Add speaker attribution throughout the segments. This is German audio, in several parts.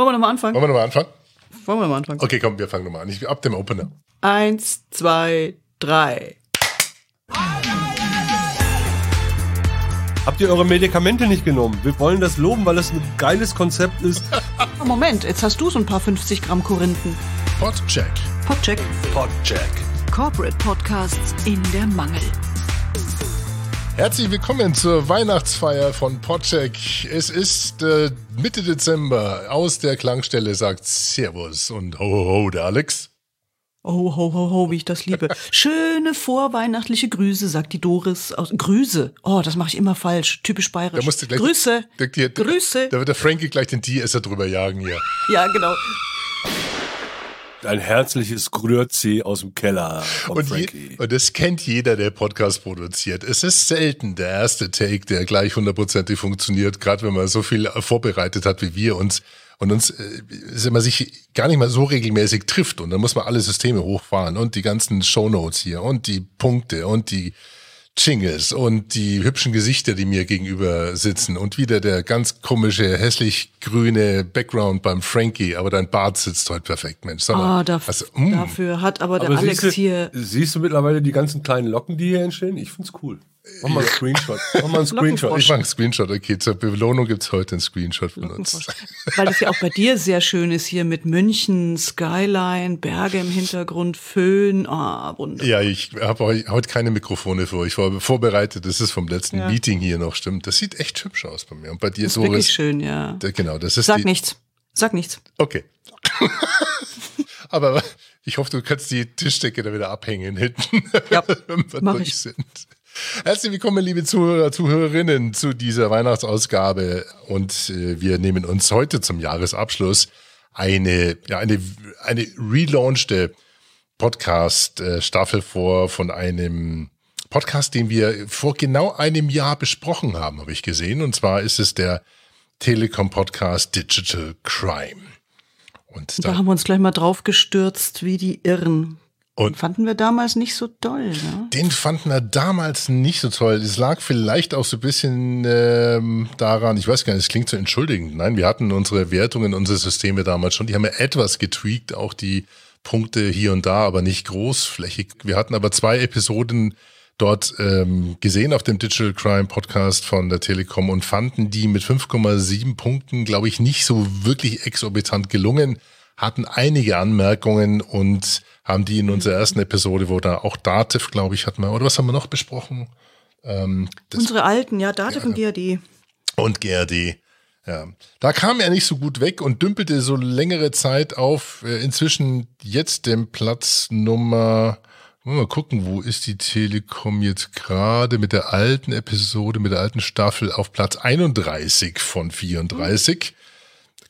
Speaker 1: Wollen wir nochmal anfangen?
Speaker 2: Wollen wir nochmal anfangen?
Speaker 1: Wollen wir nochmal anfangen?
Speaker 2: Okay, komm, wir fangen nochmal an. Ich, ab dem Opener.
Speaker 1: Eins, zwei, drei.
Speaker 3: Habt ihr eure Medikamente nicht genommen? Wir wollen das loben, weil es ein geiles Konzept ist.
Speaker 1: Oh, Moment, jetzt hast du so ein paar 50 Gramm Korinthen.
Speaker 2: Podcheck.
Speaker 1: Podcheck.
Speaker 3: Podcheck.
Speaker 4: Corporate Podcasts in der Mangel.
Speaker 2: Herzlich willkommen zur Weihnachtsfeier von Podcheck. Es ist äh, Mitte Dezember. Aus der Klangstelle sagt Servus und ho ho ho, der Alex.
Speaker 1: Oh, ho, ho, ho, wie ich das liebe. Schöne vorweihnachtliche Grüße, sagt die Doris. Aus, Grüße. Oh, das mache ich immer falsch. Typisch bayerisch.
Speaker 2: Da musst du gleich,
Speaker 1: Grüße.
Speaker 2: Der, der, der,
Speaker 1: Grüße.
Speaker 2: Da wird der Frankie gleich den Die-Esser drüber jagen hier.
Speaker 1: Ja, genau.
Speaker 3: Ein herzliches Grüezi aus dem Keller von
Speaker 2: Und,
Speaker 3: Frankie.
Speaker 2: je, und das kennt jeder, der Podcast produziert. Es ist selten der erste Take, der gleich hundertprozentig funktioniert, gerade wenn man so viel vorbereitet hat wie wir uns und uns äh, ist man sich gar nicht mal so regelmäßig trifft und dann muss man alle Systeme hochfahren und die ganzen Shownotes hier und die Punkte und die Jingles und die hübschen Gesichter, die mir gegenüber sitzen und wieder der ganz komische, hässlich grüne Background beim Frankie, aber dein Bart sitzt heute perfekt, Mensch. Sag mal,
Speaker 1: Ah, daf
Speaker 2: also, mm.
Speaker 1: dafür hat aber der
Speaker 3: Aber
Speaker 1: Alex
Speaker 3: siehst du,
Speaker 1: hier.
Speaker 3: siehst du mittlerweile die ganzen kleinen Locken, die hier entstehen? Ich find's cool. Mach mal einen Screenshot. Mach mal einen Screenshot.
Speaker 2: Ich mache einen Screenshot, okay. Zur Belohnung gibt's heute einen Screenshot von uns.
Speaker 1: Weil das ja auch bei dir sehr schön ist hier mit München, Skyline, Berge im Hintergrund, Föhn. Ah, wunderbar.
Speaker 2: Ja, ich habe heute keine Mikrofone für euch vor, vorbereitet. Das ist vom letzten
Speaker 1: Ja.
Speaker 2: Meeting hier noch, stimmt. Das sieht echt hübsch aus bei mir. Und bei dir,
Speaker 1: Das ist wirklich
Speaker 2: Doris.
Speaker 1: schön, ja.
Speaker 2: Da- Genau, das ist
Speaker 1: Sag
Speaker 2: die.
Speaker 1: nichts. Sag nichts.
Speaker 2: Okay. Aber ich hoffe, du kannst die Tischdecke da wieder abhängen hinten,
Speaker 1: Ja,
Speaker 2: wenn wir durch
Speaker 1: ich.
Speaker 2: sind. Herzlich willkommen, liebe Zuhörer, Zuhörerinnen, zu dieser Weihnachtsausgabe. Und äh, wir nehmen uns heute zum Jahresabschluss eine, ja, eine, eine relaunchte Podcast-Staffel vor von einem Podcast, den wir vor genau einem Jahr besprochen haben, habe ich gesehen. Und zwar ist es der Telekom-Podcast Digital Crime. Und
Speaker 1: Da haben wir uns gleich mal drauf gestürzt, wie die Irren.
Speaker 2: Und-
Speaker 1: fanden wir damals nicht so doll, ne?
Speaker 2: Den fanden wir damals nicht so toll. Es lag vielleicht auch so ein bisschen ähm, daran, ich weiß gar nicht, es klingt so entschuldigend. Nein, wir hatten unsere Wertungen, unsere Systeme damals schon. Die haben ja etwas getweakt, auch die Punkte hier und da, aber nicht großflächig. Wir hatten aber zwei Episoden dort ähm, gesehen auf dem Digital Crime Podcast von der Telekom und fanden die mit 5,7 Punkten, glaube ich, nicht so wirklich exorbitant gelungen, hatten einige Anmerkungen und haben die in unserer ersten Episode, wo da auch Dativ, glaube ich, hatten wir, oder was haben wir noch besprochen? Ähm,
Speaker 1: Unsere alten, ja, Dativ und GRD.
Speaker 2: und GRD. Ja, da kam er nicht so gut weg und dümpelte so längere Zeit auf. Äh, inzwischen jetzt dem Platz Nummer. Mal gucken, wo ist die Telekom jetzt gerade mit der alten Episode, mit der alten Staffel auf Platz 31 von 34.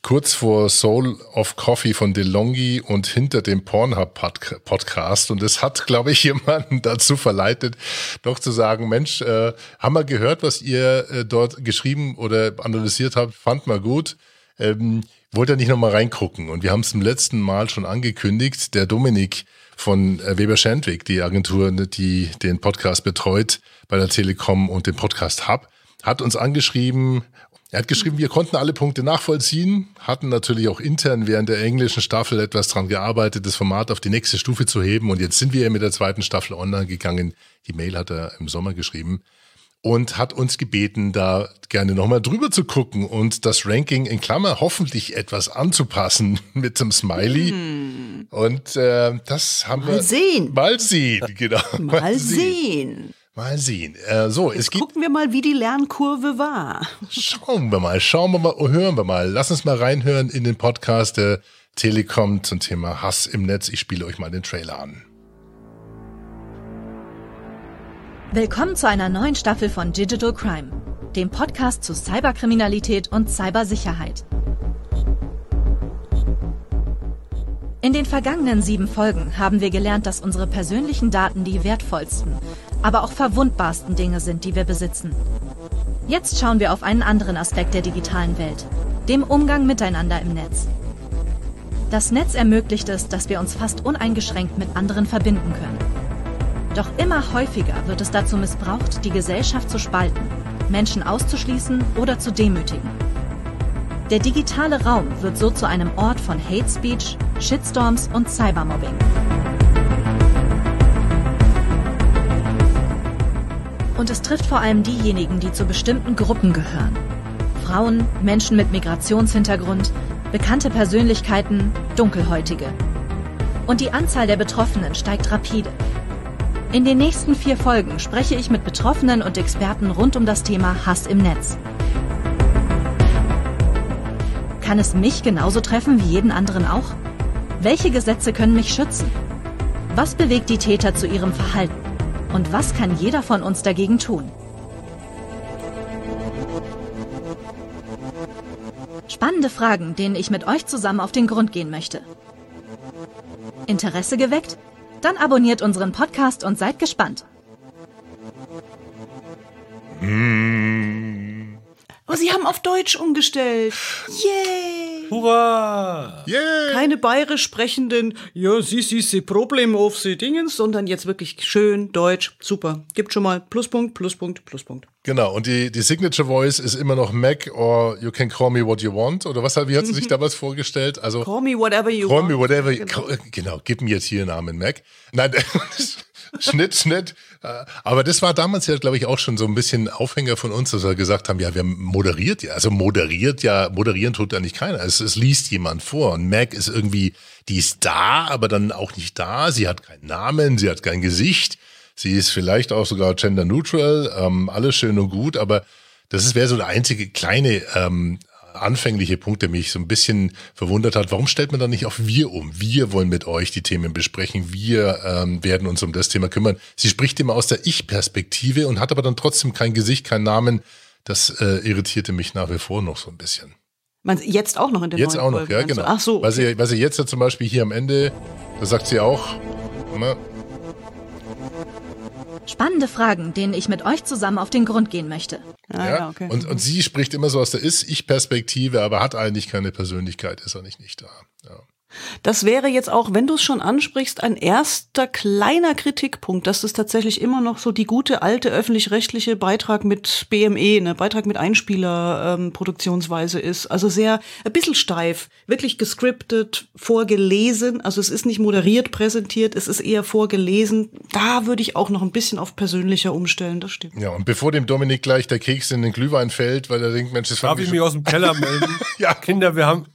Speaker 2: Kurz vor Soul of Coffee von DeLonghi und hinter dem Pornhub-Podcast. Und es hat, glaube ich, jemanden dazu verleitet, doch zu sagen, Mensch, äh, haben wir gehört, was ihr äh, dort geschrieben oder analysiert habt, fand mal gut. Ähm, wollt ihr nicht nochmal reingucken? Und wir haben es zum letzten Mal schon angekündigt. Der Dominik von äh, Weber Schandwick, die Agentur, ne, die den Podcast betreut bei der Telekom und den Podcast Hub, hat uns angeschrieben. Er hat geschrieben, wir konnten alle Punkte nachvollziehen, hatten natürlich auch intern während der englischen Staffel etwas dran gearbeitet, das Format auf die nächste Stufe zu heben. Und jetzt sind wir mit der zweiten Staffel online gegangen. Die Mail hat er im Sommer geschrieben und hat uns gebeten, da gerne nochmal drüber zu gucken und das Ranking in Klammer hoffentlich etwas anzupassen mit dem Smiley. Und äh, das haben wir.
Speaker 1: Mal sehen.
Speaker 2: Mal sehen, genau.
Speaker 1: Mal sehen.
Speaker 2: Mal sehen. Äh, so, es
Speaker 1: Jetzt
Speaker 2: geht.
Speaker 1: gucken wir mal, wie die Lernkurve war.
Speaker 2: Schauen wir mal, schauen wir mal, hören wir mal. Lass uns mal reinhören in den Podcast der Telekom zum Thema Hass im Netz. Ich spiele euch mal den Trailer an.
Speaker 5: Willkommen zu einer neuen Staffel von Digital Crime, dem Podcast zu Cyberkriminalität und Cybersicherheit. In den vergangenen sieben Folgen haben wir gelernt, dass unsere persönlichen Daten die wertvollsten, aber auch verwundbarsten Dinge sind, die wir besitzen. Jetzt schauen wir auf einen anderen Aspekt der digitalen Welt, dem Umgang miteinander im Netz. Das Netz ermöglicht es, dass wir uns fast uneingeschränkt mit anderen verbinden können. Doch immer häufiger wird es dazu missbraucht, die Gesellschaft zu spalten, Menschen auszuschließen oder zu demütigen. Der digitale Raum wird so zu einem Ort von Hate Speech, Shitstorms und Cybermobbing. Und es trifft vor allem diejenigen, die zu bestimmten Gruppen gehören. Frauen, Menschen mit Migrationshintergrund, bekannte Persönlichkeiten, Dunkelhäutige. Und die Anzahl der Betroffenen steigt rapide. In den nächsten vier Folgen spreche ich mit Betroffenen und Experten rund um das Thema Hass im Netz. Kann es mich genauso treffen wie jeden anderen auch? Welche Gesetze können mich schützen? Was bewegt die Täter zu ihrem Verhalten? Und was kann jeder von uns dagegen tun? Spannende Fragen, denen ich mit euch zusammen auf den Grund gehen möchte. Interesse geweckt? Dann abonniert unseren Podcast und seid gespannt.
Speaker 1: Oh, sie haben auf Deutsch umgestellt. Yay!
Speaker 3: Hurra!
Speaker 2: Yeah.
Speaker 1: Keine bayerisch sprechenden, ja, sie, sie, sie, Problem auf sie Dingens, sondern jetzt wirklich schön Deutsch. Super. Gibt schon mal Pluspunkt, Pluspunkt, Pluspunkt.
Speaker 2: Genau, und die, die Signature Voice ist immer noch Mac or you can call me what you want. Oder was hat, wie hat sie sich damals vorgestellt? Also,
Speaker 1: Call me whatever you
Speaker 2: call
Speaker 1: want.
Speaker 2: me whatever. Genau. genau, gib mir jetzt hier einen Namen, Mac. Nein, Schnitt, Schnitt. Äh, Aber das war damals ja, glaube ich, auch schon so ein bisschen Aufhänger von uns, dass wir gesagt haben, ja, wir moderiert ja. Also moderiert ja, moderieren tut ja nicht keiner. Es, es liest jemand vor. Und Mac ist irgendwie, die ist da, aber dann auch nicht da. Sie hat keinen Namen, sie hat kein Gesicht. Sie ist vielleicht auch sogar gender neutral, ähm, alles schön und gut, aber das wäre so der einzige kleine ähm, anfängliche Punkt, der mich so ein bisschen verwundert hat. Warum stellt man da nicht auf wir um? Wir wollen mit euch die Themen besprechen. Wir ähm, werden uns um das Thema kümmern. Sie spricht immer aus der Ich-Perspektive und hat aber dann trotzdem kein Gesicht, keinen Namen. Das äh, irritierte mich nach wie vor noch so ein bisschen.
Speaker 1: Man, jetzt auch noch in den
Speaker 2: Jetzt
Speaker 1: neuen
Speaker 2: auch noch,
Speaker 1: Folgen,
Speaker 2: ja, genau.
Speaker 1: Ach so.
Speaker 2: Weil sie, weil sie jetzt ja zum Beispiel hier am Ende, da sagt sie auch, ne,
Speaker 5: Spannende Fragen, denen ich mit euch zusammen auf den Grund gehen möchte.
Speaker 1: Ah,
Speaker 2: ja,
Speaker 1: ja, okay.
Speaker 2: und, und sie spricht immer so aus der Ist-Ich-Perspektive, aber hat eigentlich keine Persönlichkeit, ist eigentlich nicht da. Ja.
Speaker 1: Das wäre jetzt auch, wenn du es schon ansprichst, ein erster kleiner Kritikpunkt, dass es tatsächlich immer noch so die gute alte öffentlich-rechtliche Beitrag mit BME, ne, Beitrag mit Einspieler ähm, Produktionsweise ist. Also sehr ein bisschen steif, wirklich gescriptet, vorgelesen. Also es ist nicht moderiert präsentiert, es ist eher vorgelesen. Da würde ich auch noch ein bisschen auf persönlicher umstellen, das stimmt.
Speaker 2: Ja, und bevor dem Dominik gleich der Keks in den Glühwein fällt, weil er denkt, Mensch, das
Speaker 3: Darf ich mich aus dem Keller melden?
Speaker 2: Ja.
Speaker 3: Kinder, wir haben.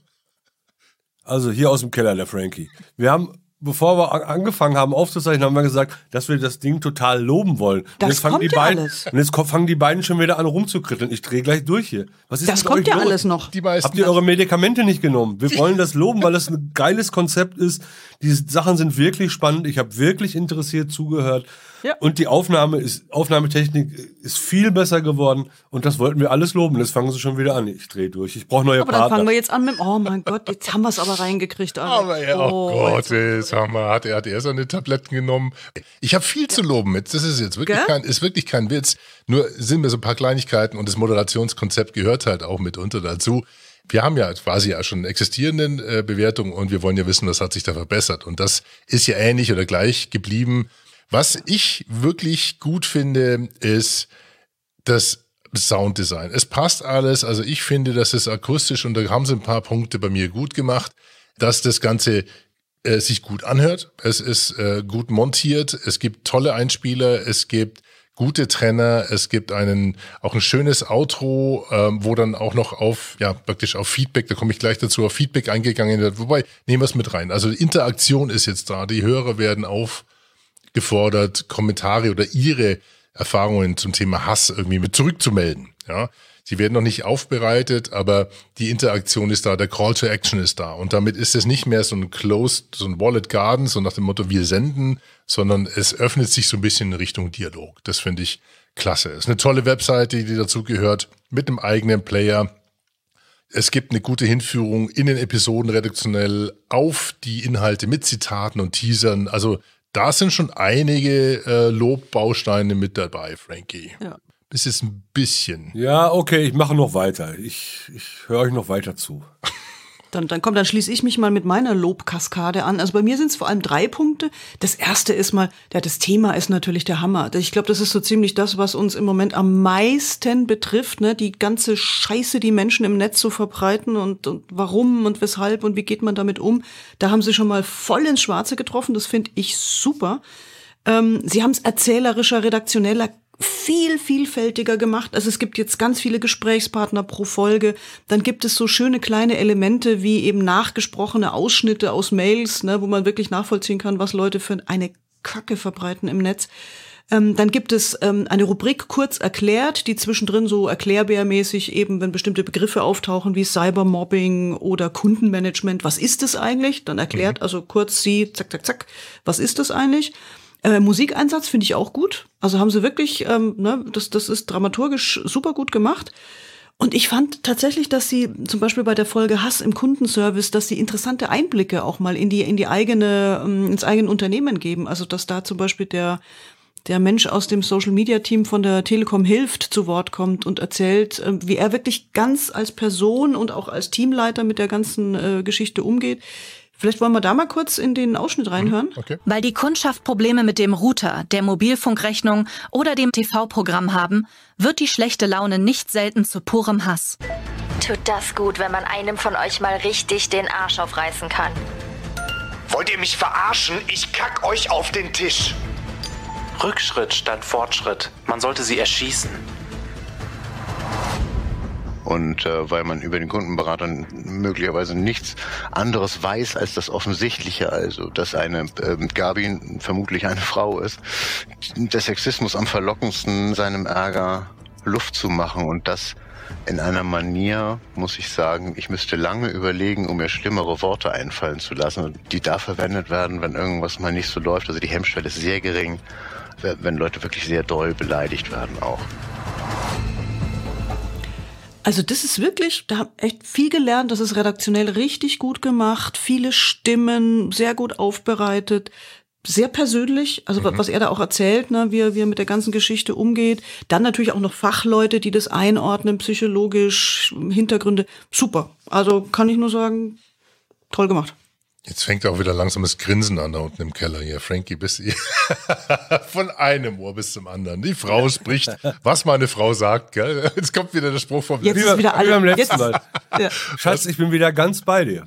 Speaker 3: Also hier aus dem Keller, der Frankie. Wir haben, bevor wir an- angefangen haben aufzuzeichnen, haben wir gesagt, dass wir das Ding total loben wollen. Und
Speaker 1: Das
Speaker 3: jetzt fangen
Speaker 1: kommt
Speaker 3: die
Speaker 1: ja
Speaker 3: beiden,
Speaker 1: alles.
Speaker 3: Und jetzt fangen die beiden schon wieder an rumzukritteln. Ich drehe gleich durch hier. Was ist
Speaker 1: Das kommt
Speaker 3: euch
Speaker 1: ja
Speaker 3: los?
Speaker 1: alles noch.
Speaker 3: Habt ihr eure Medikamente nicht genommen? Wir wollen das loben, weil es ein geiles Konzept ist. Die Sachen sind wirklich spannend. Ich habe wirklich interessiert zugehört.
Speaker 1: Ja.
Speaker 3: Und die Aufnahme ist, Aufnahmetechnik ist viel besser geworden. Und das wollten wir alles loben. Jetzt fangen sie schon wieder an. Ich drehe durch. Ich brauche neue
Speaker 1: Aber dann
Speaker 3: Partner.
Speaker 1: fangen wir jetzt an mit, oh mein Gott, jetzt haben wir es aber reingekriegt. Alex.
Speaker 2: Aber ja, oh, Gott, ey, sag mal, hat er, hat er seine Tabletten genommen? Ich habe viel zu loben mit. Das ist jetzt wirklich
Speaker 1: Gell?
Speaker 2: kein, ist wirklich kein Witz. Nur sind mir so ein paar Kleinigkeiten und das Moderationskonzept gehört halt auch mitunter dazu. Wir haben ja quasi ja schon existierenden äh, Bewertungen und wir wollen ja wissen, was hat sich da verbessert. Und das ist ja ähnlich oder gleich geblieben. Was ich wirklich gut finde, ist das Sounddesign. Es passt alles. Also ich finde, das ist akustisch und da haben sie ein paar Punkte bei mir gut gemacht, dass das Ganze äh, sich gut anhört. Es ist äh, gut montiert. Es gibt tolle Einspieler. Es gibt gute Trenner. Es gibt einen auch ein schönes Outro, ähm, wo dann auch noch auf ja praktisch auf Feedback. Da komme ich gleich dazu. Auf Feedback eingegangen wird. Wobei nehmen wir es mit rein. Also Interaktion ist jetzt da. Die Hörer werden aufgefordert, Kommentare oder ihre Erfahrungen zum Thema Hass irgendwie mit zurückzumelden. Ja, sie werden noch nicht aufbereitet, aber die Interaktion ist da, der Call to Action ist da und damit ist es nicht mehr so ein Closed, so ein Wallet Garden, so nach dem Motto wir senden, sondern es öffnet sich so ein bisschen in Richtung Dialog. Das finde ich klasse. Ist eine tolle Webseite, die dazu gehört, mit einem eigenen Player. Es gibt eine gute Hinführung in den Episoden redaktionell auf die Inhalte mit Zitaten und Teasern. Also da sind schon einige äh, Lobbausteine mit dabei, Frankie.
Speaker 1: Ja.
Speaker 2: Bis jetzt ein bisschen.
Speaker 3: Ja, okay, ich mache noch weiter. Ich, ich höre euch noch weiter zu.
Speaker 1: dann, dann komm, dann schließe ich mich mal mit meiner Lobkaskade an. Also bei mir sind es vor allem drei Punkte. Das erste ist mal, ja, das Thema ist natürlich der Hammer. Ich glaube, das ist so ziemlich das, was uns im Moment am meisten betrifft, ne? Die ganze Scheiße, die Menschen im Netz so verbreiten und, und warum und weshalb und wie geht man damit um. Da haben sie schon mal voll ins Schwarze getroffen. Das finde ich super. Ähm, sie haben es erzählerischer, redaktioneller viel vielfältiger gemacht. Also es gibt jetzt ganz viele Gesprächspartner pro Folge. Dann gibt es so schöne kleine Elemente wie eben nachgesprochene Ausschnitte aus Mails, ne, wo man wirklich nachvollziehen kann, was Leute für eine Kacke verbreiten im Netz. Ähm, dann gibt es ähm, eine Rubrik kurz erklärt, die zwischendrin so erklärbärmäßig eben, wenn bestimmte Begriffe auftauchen wie Cybermobbing oder Kundenmanagement, was ist es eigentlich? Dann erklärt mhm. also kurz sie, zack, zack, zack, was ist es eigentlich? Äh, Musikeinsatz finde ich auch gut. Also haben sie wirklich, ähm, ne, das, das ist dramaturgisch super gut gemacht. Und ich fand tatsächlich, dass sie zum Beispiel bei der Folge Hass im Kundenservice, dass sie interessante Einblicke auch mal in die, in die eigene, ähm, ins eigene Unternehmen geben. Also, dass da zum Beispiel der, der Mensch aus dem Social Media Team von der Telekom hilft zu Wort kommt und erzählt, ähm, wie er wirklich ganz als Person und auch als Teamleiter mit der ganzen äh, Geschichte umgeht. Vielleicht wollen wir da mal kurz in den Ausschnitt reinhören.
Speaker 5: Mhm, okay. Weil die Kundschaft Probleme mit dem Router, der Mobilfunkrechnung oder dem TV-Programm haben, wird die schlechte Laune nicht selten zu purem Hass.
Speaker 6: Tut das gut, wenn man einem von euch mal richtig den Arsch aufreißen kann.
Speaker 7: Wollt ihr mich verarschen? Ich kack euch auf den Tisch.
Speaker 8: Rückschritt statt Fortschritt. Man sollte sie erschießen.
Speaker 9: Und äh, weil man über den Kundenberater möglicherweise nichts anderes weiß als das Offensichtliche, also dass eine äh, Gabi vermutlich eine Frau ist, der Sexismus am verlockendsten seinem Ärger Luft zu machen und das in einer Manier, muss ich sagen, ich müsste lange überlegen, um mir schlimmere Worte einfallen zu lassen, die da verwendet werden, wenn irgendwas mal nicht so läuft. Also die Hemmschwelle ist sehr gering, wenn Leute wirklich sehr doll beleidigt werden auch.
Speaker 1: Also das ist wirklich, da habe echt viel gelernt, das ist redaktionell richtig gut gemacht, viele Stimmen, sehr gut aufbereitet, sehr persönlich, also mhm. was er da auch erzählt, ne, wie, er, wie er mit der ganzen Geschichte umgeht. Dann natürlich auch noch Fachleute, die das einordnen, psychologisch, Hintergründe. Super. Also kann ich nur sagen, toll gemacht.
Speaker 2: Jetzt fängt auch wieder langsam das Grinsen an da unten im Keller hier. Frankie, bis von einem Ohr bis zum anderen. Die Frau spricht, was meine Frau sagt. Gell? Jetzt kommt wieder der Spruch vom
Speaker 1: Jetzt ist wieder alle. Am letzten
Speaker 3: Mal. Ja. Schatz, ich bin wieder ganz bei dir.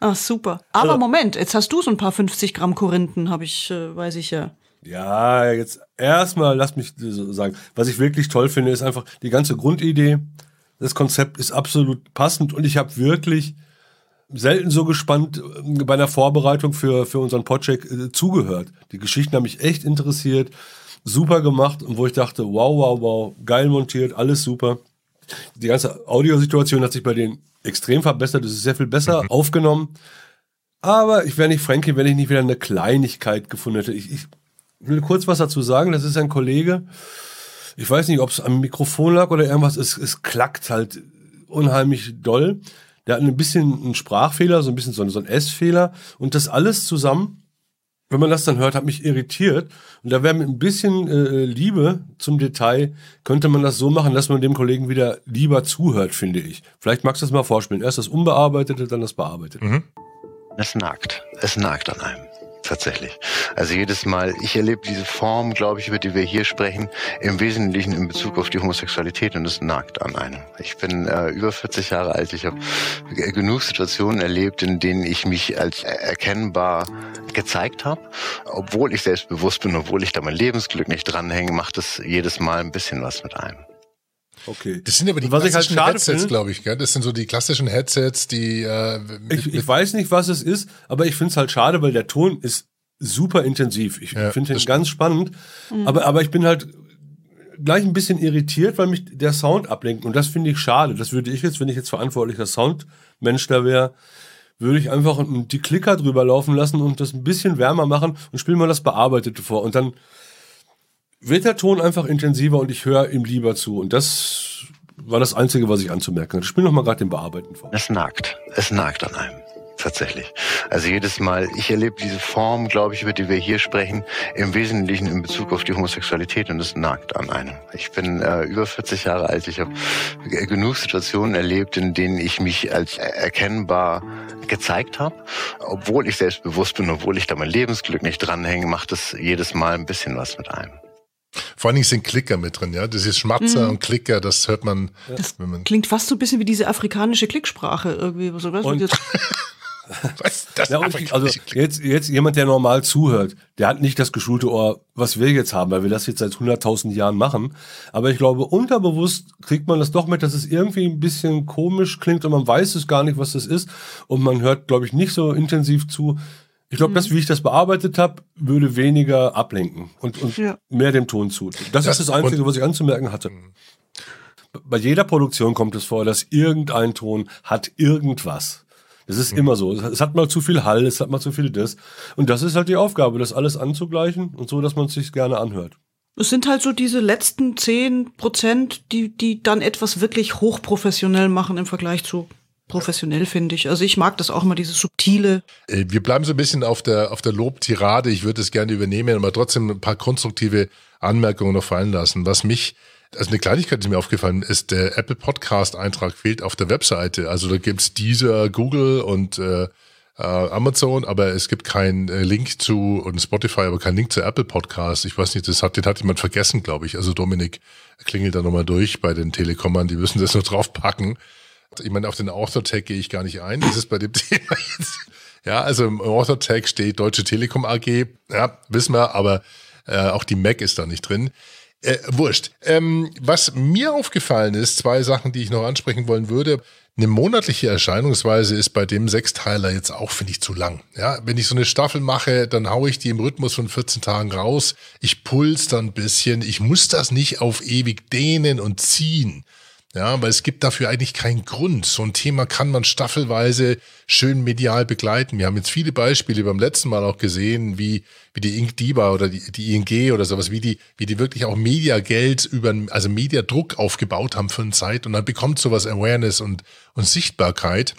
Speaker 1: Ach super. Aber so. Moment, jetzt hast du so ein paar 50 Gramm Korinthen, habe ich, äh, weiß ich ja.
Speaker 3: Ja, jetzt erstmal lass mich sagen, was ich wirklich toll finde, ist einfach die ganze Grundidee. Das Konzept ist absolut passend und ich habe wirklich selten so gespannt äh, bei einer Vorbereitung für, für unseren Podcheck äh, zugehört. Die Geschichten haben mich echt interessiert, super gemacht und wo ich dachte, wow, wow, wow, geil montiert, alles super. Die ganze Audiosituation hat sich bei denen extrem verbessert, es ist sehr viel besser mhm. aufgenommen. Aber ich wäre nicht Frankie, wenn ich nicht wieder eine Kleinigkeit gefunden hätte. Ich, ich will kurz was dazu sagen, das ist ein Kollege, ich weiß nicht, ob es am Mikrofon lag oder irgendwas, es, es klackt halt unheimlich doll. Der hat ein bisschen einen Sprachfehler, so ein bisschen so, ein S-Fehler. Und das alles zusammen, wenn man das dann hört, hat mich irritiert. Und da wäre mit ein bisschen äh, Liebe zum Detail, könnte man das so machen, dass man dem Kollegen wieder lieber zuhört, finde ich. Vielleicht magst du das mal vorspielen. Erst das Unbearbeitete, dann das Bearbeitete. Mhm.
Speaker 9: Es nagt. Es nagt an einem tatsächlich. Also jedes Mal, ich erlebe diese Form, glaube ich, über die wir hier sprechen, im Wesentlichen in Bezug auf die Homosexualität und es nagt an einem. Ich bin äh, über 40 Jahre alt, ich habe genug Situationen erlebt, in denen ich mich als erkennbar gezeigt habe. Obwohl ich selbstbewusst bin, obwohl ich da mein Lebensglück nicht dranhänge, macht es jedes Mal ein bisschen was mit einem.
Speaker 2: Okay. Das sind aber die was klassischen halt Headsets, glaube ich. Gell? Das sind so die klassischen Headsets, die. Äh,
Speaker 3: mit, ich, ich weiß nicht, was es ist, aber ich finde es halt schade, weil der Ton ist super intensiv. Ich ja, finde ihn ganz spannend. Mhm. Aber, aber ich bin halt gleich ein bisschen irritiert, weil mich der Sound ablenkt. Und das finde ich schade. Das würde ich jetzt, wenn ich jetzt verantwortlicher Soundmensch da wäre, würde ich einfach die Klicker drüber laufen lassen und das ein bisschen wärmer machen und spielen mal das Bearbeitete vor. Und dann wird der Ton einfach intensiver und ich höre ihm lieber zu. Und das war das Einzige, was ich anzumerken hatte. Ich spiele nochmal gerade den Bearbeiten vor.
Speaker 9: Es nagt. Es nagt an einem tatsächlich. Also jedes Mal, ich erlebe diese Form, glaube ich, über die wir hier sprechen, im Wesentlichen in Bezug auf die Homosexualität und es nagt an einem. Ich bin äh, über 40 Jahre alt, ich habe genug Situationen erlebt, in denen ich mich als erkennbar gezeigt habe. Obwohl ich selbstbewusst bin, obwohl ich da mein Lebensglück nicht dranhänge, macht es jedes Mal ein bisschen was mit einem.
Speaker 2: Vor allen Dingen sind Klicker mit drin, ja. Das ist Schmatzer
Speaker 1: Mhm.
Speaker 2: und Klicker, das hört man,
Speaker 1: Das
Speaker 2: wenn man.
Speaker 1: klingt fast so ein bisschen wie diese afrikanische Klicksprache irgendwie. So, du,
Speaker 3: Und-
Speaker 1: jetzt-
Speaker 2: Was? Das
Speaker 3: Ja, ich, also jetzt, jetzt jemand, der normal zuhört, der hat nicht das geschulte Ohr, was wir jetzt haben, weil wir das jetzt seit 100.000 Jahren machen. Aber ich glaube, unterbewusst kriegt man das doch mit, dass es irgendwie ein bisschen komisch klingt und man weiß es gar nicht, was das ist. Und man hört, glaube ich, nicht so intensiv zu. Ich glaube, das, wie ich das bearbeitet habe, würde weniger ablenken und, und
Speaker 1: Ja.
Speaker 3: mehr dem Ton zu. Das,
Speaker 2: Das-
Speaker 3: ist das Einzige,
Speaker 2: und-
Speaker 3: was ich anzumerken hatte. Bei jeder Produktion kommt es vor, dass irgendein Ton hat irgendwas. Das ist immer so. Es es hat mal zu viel Hall, es hat mal zu viel das. Und das ist halt die Aufgabe, das alles anzugleichen und so, dass man es sich gerne anhört.
Speaker 1: Es sind halt so diese letzten 10 Prozent, die, die dann etwas wirklich hochprofessionell machen im Vergleich zu professionell, finde ich. Also ich mag das auch mal, dieses subtile.
Speaker 2: Äh, Wir bleiben so ein bisschen auf der, auf der Lobtirade. Ich würde es gerne übernehmen, aber trotzdem ein paar konstruktive Anmerkungen noch fallen lassen. Was mich, also eine Kleinigkeit, die mir aufgefallen ist, der Apple Podcast Eintrag fehlt auf der Webseite. Also da gibt's dieser Google und äh, äh, Amazon, aber es gibt keinen äh, Link zu und Spotify, aber keinen Link zu Apple Podcast. Ich weiß nicht, das hat, den hat jemand vergessen, glaube ich. Also Dominik klingelt da nochmal durch bei den Telekommern, die müssen das noch draufpacken. Ich meine, auf den Author-Tag gehe ich gar nicht ein. Das ist bei dem Thema jetzt. Ja, also im Author-Tag steht Deutsche Telekom AG. Ja, wissen wir, aber äh, auch die Mac ist da nicht drin. Äh, wurscht. Ähm, was mir aufgefallen ist, zwei Sachen, die ich noch ansprechen wollen würde. Eine monatliche Erscheinungsweise ist bei dem Sechsteiler jetzt auch, finde ich, zu lang. Ja, wenn ich so eine Staffel mache, dann haue ich die im Rhythmus von 14 Tagen raus. Ich puls dann ein bisschen. Ich muss das nicht auf ewig dehnen und ziehen. Ja, weil es gibt dafür eigentlich keinen Grund. So ein Thema kann man staffelweise schön medial begleiten. Wir haben jetzt viele Beispiele beim letzten Mal auch gesehen, wie, wie die Ink Diva oder die, die ING oder sowas, wie die, wie die wirklich auch Mediageld über, also Mediadruck aufgebaut haben für eine Zeit und dann bekommt sowas Awareness und, und Sichtbarkeit.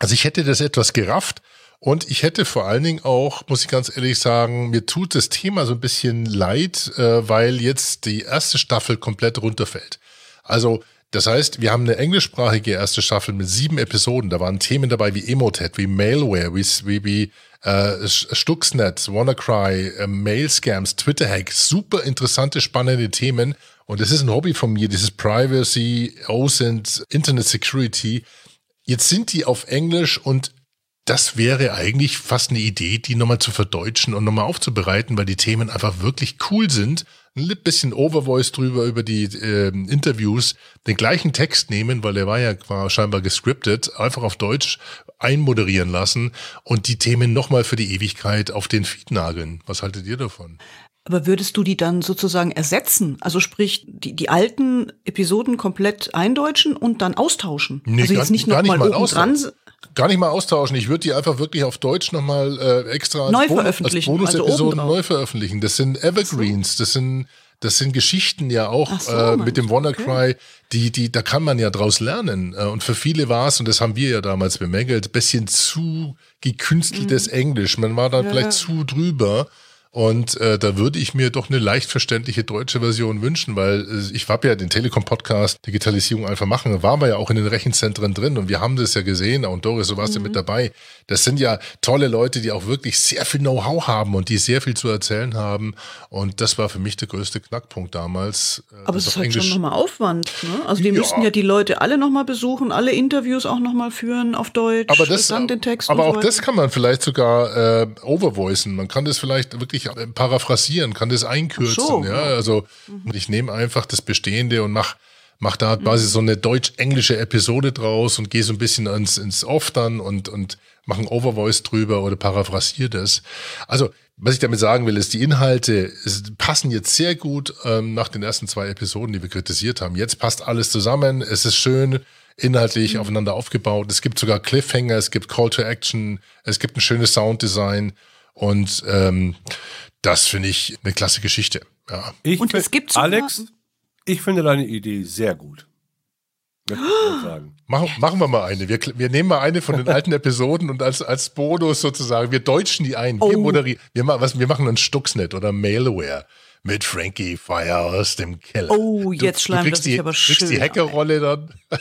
Speaker 2: Also ich hätte das etwas gerafft und ich hätte vor allen Dingen auch, muss ich ganz ehrlich sagen, mir tut das Thema so ein bisschen leid, äh, weil jetzt die erste Staffel komplett runterfällt. Also das heißt, wir haben eine englischsprachige erste Staffel mit sieben Episoden. Da waren Themen dabei wie Emotet, wie Malware, wie, wie, wie äh, Stuxnet, WannaCry, äh, Mail-Scams, Twitter-Hacks. Super interessante, spannende Themen. Und das ist ein Hobby von mir, dieses Privacy, OSINT, Internet Security. Jetzt sind die auf Englisch und das wäre eigentlich fast eine Idee, die nochmal zu verdeutschen und nochmal aufzubereiten, weil die Themen einfach wirklich cool sind. Ein bisschen Overvoice drüber über die äh, Interviews, den gleichen Text nehmen, weil der war ja war scheinbar gescriptet, einfach auf Deutsch einmoderieren lassen und die Themen nochmal für die Ewigkeit auf den Feed nageln. Was haltet ihr davon?
Speaker 1: Aber würdest du die dann sozusagen ersetzen? Also sprich, die, die alten Episoden komplett eindeutschen und dann austauschen?
Speaker 2: Nee,
Speaker 1: also jetzt nicht
Speaker 2: gar
Speaker 1: noch
Speaker 2: nicht
Speaker 1: mal dran.
Speaker 2: Gar nicht mal austauschen. Ich würde die einfach wirklich auf Deutsch nochmal äh, extra als
Speaker 1: Neu veröffentlichen,
Speaker 2: als
Speaker 1: also
Speaker 2: Bonus-Episoden
Speaker 1: obendrauf.
Speaker 2: neu veröffentlichen. Das sind Evergreens, das sind das sind Geschichten ja auch
Speaker 1: so,
Speaker 2: äh, mit dem WannaCry, die, die, da kann man ja draus lernen. Äh, Und für viele war es, und das haben wir ja damals bemängelt, bisschen zu gekünsteltes Englisch. Man war dann
Speaker 1: Mhm. Ja,
Speaker 2: vielleicht zu drüber. Und äh, da würde ich mir doch eine leicht verständliche deutsche Version wünschen, weil äh, ich habe ja den Telekom-Podcast Digitalisierung einfach machen, da waren wir ja auch in den Rechenzentren drin und wir haben das ja gesehen, und Doris, du warst ja
Speaker 1: Mhm.
Speaker 2: mit dabei. Das sind ja tolle Leute, die auch wirklich sehr viel Know-how haben und die sehr viel zu erzählen haben. Und das war für mich der größte Knackpunkt damals. äh,
Speaker 1: Aber es ist halt schon
Speaker 2: Englisch-
Speaker 1: nochmal Aufwand. Ne? Also die
Speaker 2: Ja.
Speaker 1: müssten ja die Leute alle nochmal besuchen, alle Interviews auch nochmal führen auf Deutsch,
Speaker 2: aber das,
Speaker 1: dann den Text
Speaker 2: aber
Speaker 1: und
Speaker 2: auch
Speaker 1: so weiter.
Speaker 2: das kann man vielleicht sogar äh, overvoicen. Man kann das vielleicht wirklich äh, paraphrasieren, kann das einkürzen.
Speaker 1: So,
Speaker 2: ja, also ich nehme einfach das Bestehende und mach mach da quasi so eine deutsch-englische Episode draus und gehe so ein bisschen ins, ins Off dann und und mache ein Overvoice drüber oder paraphrasiere das. Also was ich damit sagen will, ist, die Inhalte passen jetzt sehr gut ähm, nach den ersten zwei Episoden, die wir kritisiert haben. Jetzt passt alles zusammen. Es ist schön inhaltlich aufeinander aufgebaut. Es gibt sogar Cliffhanger, es gibt Call to Action, es gibt ein schönes Sounddesign und ähm, das finde ich eine klasse Geschichte. Ja.
Speaker 3: Ich
Speaker 1: Und es gibt
Speaker 3: Alex, ich finde deine Idee sehr gut. möchte ich mal sagen.
Speaker 2: Machen, machen wir mal eine. Wir, wir nehmen mal eine von den alten Episoden und als, als Bonus sozusagen, wir deutschen die ein. Wir,
Speaker 1: Oh.
Speaker 2: moderieren, wir, ma- was, wir machen einen Stuxnet oder Malware mit Frankie Fire aus dem Keller.
Speaker 1: Oh, jetzt schleimt er
Speaker 2: kriegst
Speaker 1: sich
Speaker 2: die,
Speaker 1: aber
Speaker 2: kriegst die
Speaker 1: schön
Speaker 2: Hackerrolle dann.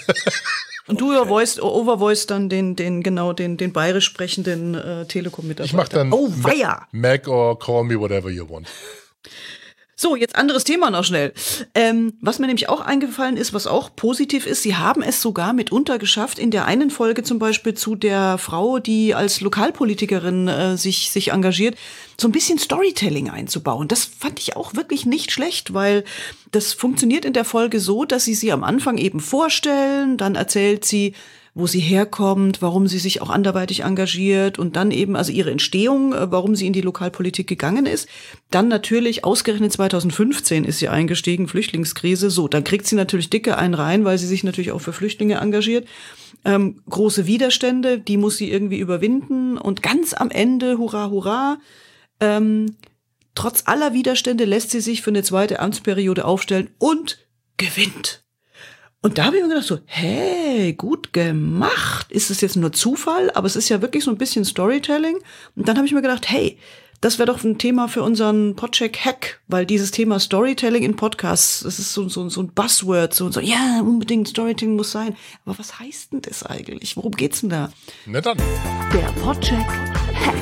Speaker 1: Und du overvoiced, overvoiced dann den, den, genau, den, den bayerisch sprechenden äh, Telekom-Mitarbeiter.
Speaker 2: Ich mach dann
Speaker 1: Oh, weia!
Speaker 2: Mac or call me whatever you want.
Speaker 1: So, jetzt anderes Thema noch schnell. Ähm, was mir nämlich auch eingefallen ist, was auch positiv ist, sie haben es sogar mitunter geschafft, in der einen Folge zum Beispiel zu der Frau, die als Lokalpolitikerin äh, sich, sich engagiert, so ein bisschen Storytelling einzubauen. Das fand ich auch wirklich nicht schlecht, weil das funktioniert in der Folge so, dass sie sie am Anfang eben vorstellen, dann erzählt sie, wo sie herkommt, warum sie sich auch anderweitig engagiert und dann eben also ihre Entstehung, äh, warum sie in die Lokalpolitik gegangen ist. Dann natürlich ausgerechnet 2015 ist sie eingestiegen, Flüchtlingskrise. So, dann kriegt sie natürlich dicke einen rein, weil sie sich natürlich auch für Flüchtlinge engagiert. Ähm, große Widerstände, die muss sie irgendwie überwinden und ganz am Ende, hurra, hurra, ähm, trotz aller Widerstände lässt sie sich für eine zweite Amtsperiode aufstellen und gewinnt. Und da habe ich mir gedacht so, hey, gut gemacht. Ist es jetzt nur Zufall? Aber es ist ja wirklich so ein bisschen Storytelling. Und dann habe ich mir gedacht, hey, das wäre doch ein Thema für unseren Podcheck Hack, weil dieses Thema Storytelling in Podcasts, das ist so, so, so ein Buzzword, so, so, ja, unbedingt Storytelling muss sein. Aber was heißt denn das eigentlich? Worum geht's denn da?
Speaker 2: Na dann.
Speaker 1: Der Podcheck Hack.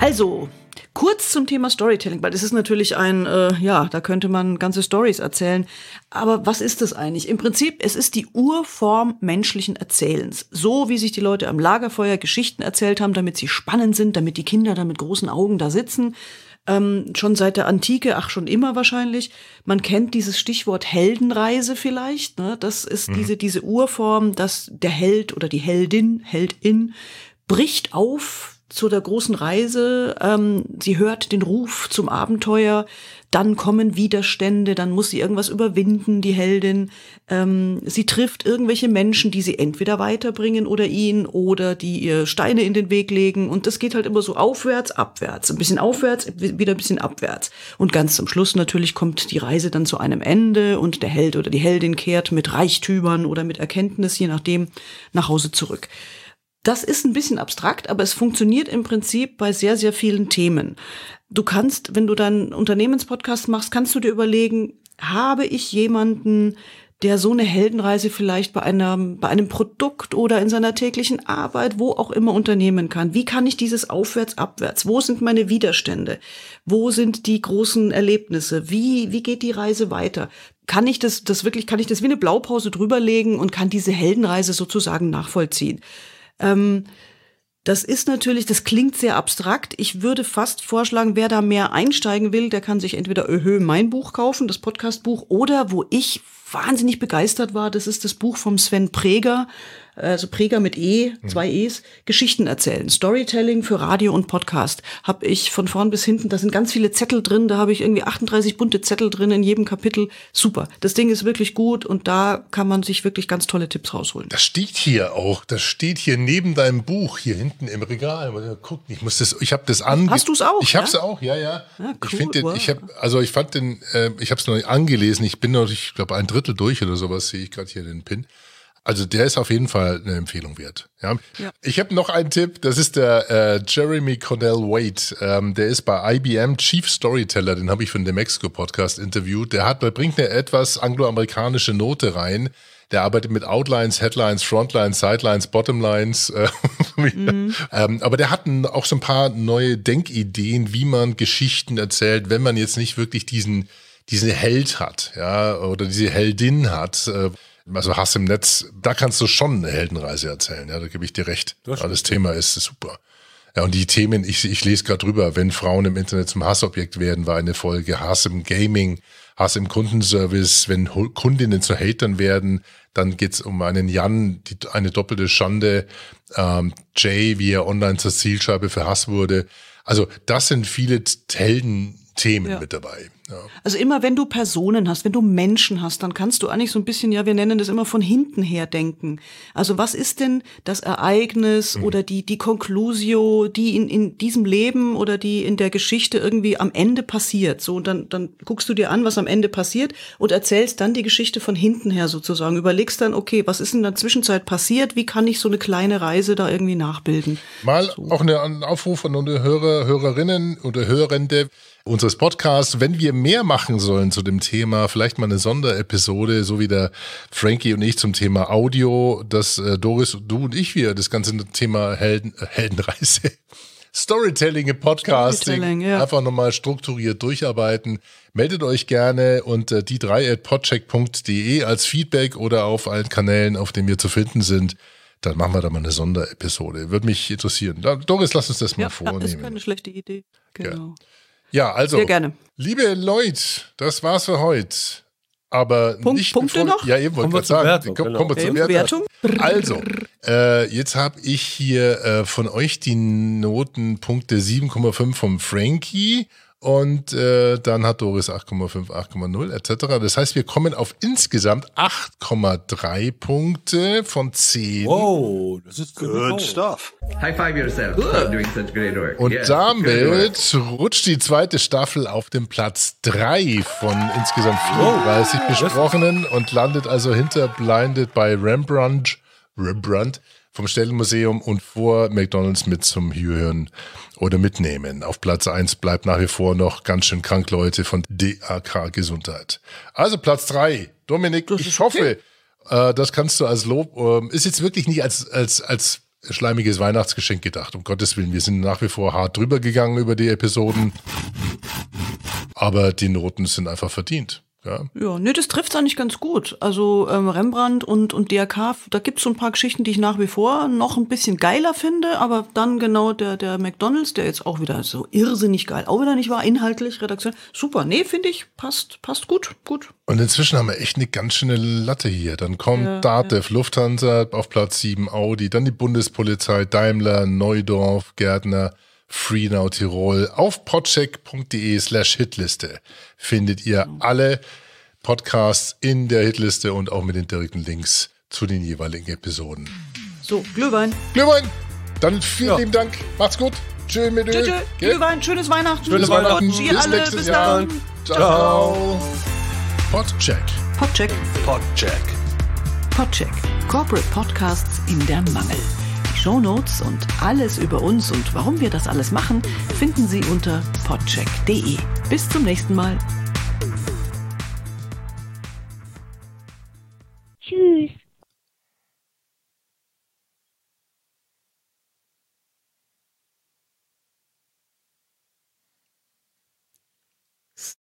Speaker 1: Also, kurz zum Thema Storytelling, weil das ist natürlich ein, äh, ja, da könnte man ganze Stories erzählen. Aber was ist das eigentlich? Im Prinzip, es ist die Urform menschlichen Erzählens. So wie sich die Leute am Lagerfeuer Geschichten erzählt haben, damit sie spannend sind, damit die Kinder da mit großen Augen da sitzen. Ähm, schon seit der Antike, ach schon immer wahrscheinlich. Man kennt dieses Stichwort Heldenreise vielleicht. Ne? Das ist diese, diese Urform, dass der Held oder die Heldin, Heldin, bricht auf zu der großen Reise. Ähm, sie hört den Ruf zum Abenteuer. Dann kommen Widerstände, dann muss sie irgendwas überwinden, die Heldin. Ähm, sie trifft irgendwelche Menschen, die sie entweder weiterbringen oder ihn oder die ihr Steine in den Weg legen. Und das geht halt immer so aufwärts, abwärts. Ein bisschen aufwärts, wieder ein bisschen abwärts. Und ganz zum Schluss natürlich kommt die Reise dann zu einem Ende und der Held oder die Heldin kehrt mit Reichtümern oder mit Erkenntnis, je nachdem, nach Hause zurück. Das ist ein bisschen abstrakt, aber es funktioniert im Prinzip bei sehr, sehr vielen Themen. Du kannst, wenn du deinen Unternehmenspodcast machst, kannst du dir überlegen, habe ich jemanden, der so eine Heldenreise vielleicht bei einem, bei einem Produkt oder in seiner täglichen Arbeit, wo auch immer unternehmen kann. Wie kann ich dieses aufwärts, abwärts? Wo sind meine Widerstände? Wo sind die großen Erlebnisse? Wie, wie geht die Reise weiter? Kann ich das, das wirklich, kann ich das wie eine Blaupause drüberlegen und kann diese Heldenreise sozusagen nachvollziehen? Ähm, das ist natürlich, das klingt sehr abstrakt. Ich würde fast vorschlagen, wer da mehr einsteigen will, der kann sich entweder Öhö mein Buch kaufen, das Podcastbuch, oder wo ich wahnsinnig begeistert war, das ist das Buch vom Sven Preger, also Preger mit E, zwei E's, Geschichten erzählen, Storytelling für Radio und Podcast. Habe ich von vorn bis hinten, da sind ganz viele Zettel drin, da habe ich irgendwie 38 bunte Zettel drin in jedem Kapitel. Super, das Ding ist wirklich gut und da kann man sich wirklich ganz tolle Tipps rausholen.
Speaker 2: Das steht hier auch. Das steht hier neben deinem Buch, hier hinten im Regal. Gucken, ich muss das, ich habe das an.
Speaker 1: Hast du's auch,
Speaker 2: Ich habe es
Speaker 1: ja?
Speaker 2: auch, ja, ja. Ich
Speaker 1: cool,
Speaker 2: finde, den,
Speaker 1: wow.
Speaker 2: ich habe, also ich fand den, äh, ich habe es noch nicht angelesen. Ich bin noch, ich glaube, ein Drittel durch oder sowas sehe ich gerade hier den Pin. Also der ist auf jeden Fall eine Empfehlung wert. Ja.
Speaker 1: Ja.
Speaker 2: Ich habe noch einen Tipp, das ist der äh, Jeremy Cornell Wade. Ähm, der ist bei IBM Chief Storyteller, den habe ich für den Demexco Podcast interviewt. Der hat, der bringt eine etwas angloamerikanische Note rein. Der arbeitet mit Outlines, Headlines, Frontlines, Sidelines, Bottomlines. Äh, ähm, aber der hat auch so ein paar neue Denkideen, wie man Geschichten erzählt, wenn man jetzt nicht wirklich diesen, diesen Held hat, ja, oder diese Heldin hat. Äh, also Hass im Netz, da kannst du schon eine Heldenreise erzählen, ja, da gebe ich dir recht.
Speaker 3: Das
Speaker 2: das Thema ist super. Ja, und die Themen, ich, ich lese gerade drüber, wenn Frauen im Internet zum Hassobjekt werden, war eine Folge Hass im Gaming, Hass im Kundenservice, wenn Kundinnen zu Hatern werden, dann geht's um einen Jan, die, eine doppelte Schande, ähm, Jay, wie er online zur Zielscheibe für Hass wurde. Also das sind viele T- Heldenthemen
Speaker 1: Ja.
Speaker 2: mit dabei.
Speaker 1: Also immer wenn du Personen hast, wenn du Menschen hast, dann kannst du eigentlich so ein bisschen, ja, wir nennen das immer von hinten her denken. Also was ist denn das Ereignis
Speaker 2: Mhm.
Speaker 1: oder die, die Conclusio, die in, in diesem Leben oder die in der Geschichte irgendwie am Ende passiert? So, und dann, dann guckst du dir an, was am Ende passiert und erzählst dann die Geschichte von hinten her sozusagen. Überlegst dann, okay, was ist in der Zwischenzeit passiert? Wie kann ich so eine kleine Reise da irgendwie nachbilden?
Speaker 2: Mal auch eine, ein Aufruf an unsere Hörer, Hörerinnen oder Hörende unseres Podcasts, wenn wir mehr machen sollen zu dem Thema, vielleicht mal eine Sonderepisode, so wie der Frankie und ich zum Thema Audio, dass äh, Doris, du und ich wir das ganze Thema Helden, äh, Heldenreise, Storytelling im Podcasting
Speaker 1: Storytelling, ja.
Speaker 2: einfach nochmal strukturiert durcharbeiten. Meldet euch gerne unter die drei at podcheck.de als Feedback oder auf allen Kanälen, auf denen wir zu finden sind. Dann machen wir da mal eine Sonderepisode. Würde mich interessieren. Doris, lass uns das mal
Speaker 1: Ja, ist
Speaker 2: vornehmen.
Speaker 1: keine schlechte Idee. Genau.
Speaker 2: Ja, also,
Speaker 1: Sehr gerne.
Speaker 2: liebe Leute, das war's für heute. Aber
Speaker 1: Punkt-
Speaker 2: nicht
Speaker 1: Punkte
Speaker 2: bevor,
Speaker 1: noch?
Speaker 2: Ja, eben wollte ich sagen.
Speaker 3: Wertung,
Speaker 2: Komm,
Speaker 3: genau.
Speaker 2: kommen wir zur Wertung.
Speaker 1: Wertung.
Speaker 2: Also, äh, jetzt habe ich hier äh, von euch die Notenpunkte 7,5 vom Frankie und äh, dann hat Doris 8,5, 8,0 etc. Das heißt, wir kommen auf insgesamt 8,3 Punkte von 10.
Speaker 3: Wow, das ist
Speaker 10: Good stuff.
Speaker 11: High five yourself for doing such great work.
Speaker 2: Und
Speaker 11: Yes, good work.
Speaker 2: damit rutscht die zweite Staffel auf den Platz 3 von insgesamt 34 besprochenen und landet also hinter Blinded bei Rembrandt, Rembrandt vom Stellenmuseum und vor McDonalds mit zum Hören oder Mitnehmen. Auf Platz 1 bleibt nach wie vor noch ganz schön krank Leute von DAK Gesundheit. Also Platz 3. Dominik, ich hoffe, äh, das kannst du als Lob, ähm, ist jetzt wirklich nicht als, als, als schleimiges Weihnachtsgeschenk gedacht, um Gottes Willen. Wir sind nach wie vor hart drüber gegangen über die Episoden. Aber die Noten sind einfach verdient. Ja.
Speaker 1: Ja, nee, das trifft's eigentlich ganz gut. Also ähm, Rembrandt und, und DRK, da gibt's so ein paar Geschichten, die ich nach wie vor noch ein bisschen geiler finde, aber dann genau der, der McDonalds, der jetzt auch wieder so irrsinnig geil, auch wieder nicht war, inhaltlich, Redaktion. Super, nee, finde ich, passt, passt gut, gut.
Speaker 2: Und inzwischen haben wir echt eine ganz schöne Latte hier. Dann kommt
Speaker 1: Ja,
Speaker 2: Datev, Lufthansa auf Platz 7, Audi, dann die Bundespolizei, Daimler, Neudorf, Gärtner, Freenau Tirol. Auf podcheck.de slash Hitliste findet ihr alle Podcasts in der Hitliste und auch mit den direkten Links zu den jeweiligen Episoden.
Speaker 1: So, Glühwein.
Speaker 2: Glühwein, dann vielen
Speaker 3: Ja.
Speaker 2: lieben Dank. Macht's gut. Tschö mit Gell?
Speaker 1: Glühwein, schönes Weihnachten.
Speaker 3: Schöne
Speaker 1: Bis
Speaker 3: Weihnachten.
Speaker 2: Bis
Speaker 1: alle,
Speaker 2: nächstes
Speaker 1: bis
Speaker 2: Jahr.
Speaker 1: dann.
Speaker 2: Ciao. Podcheck.
Speaker 1: Podcheck.
Speaker 10: Podcheck.
Speaker 4: Podcheck. Corporate Podcasts in der Mangel. Die Shownotes und alles über uns und warum wir das alles machen, finden Sie unter podcheck.de. Bis zum nächsten Mal.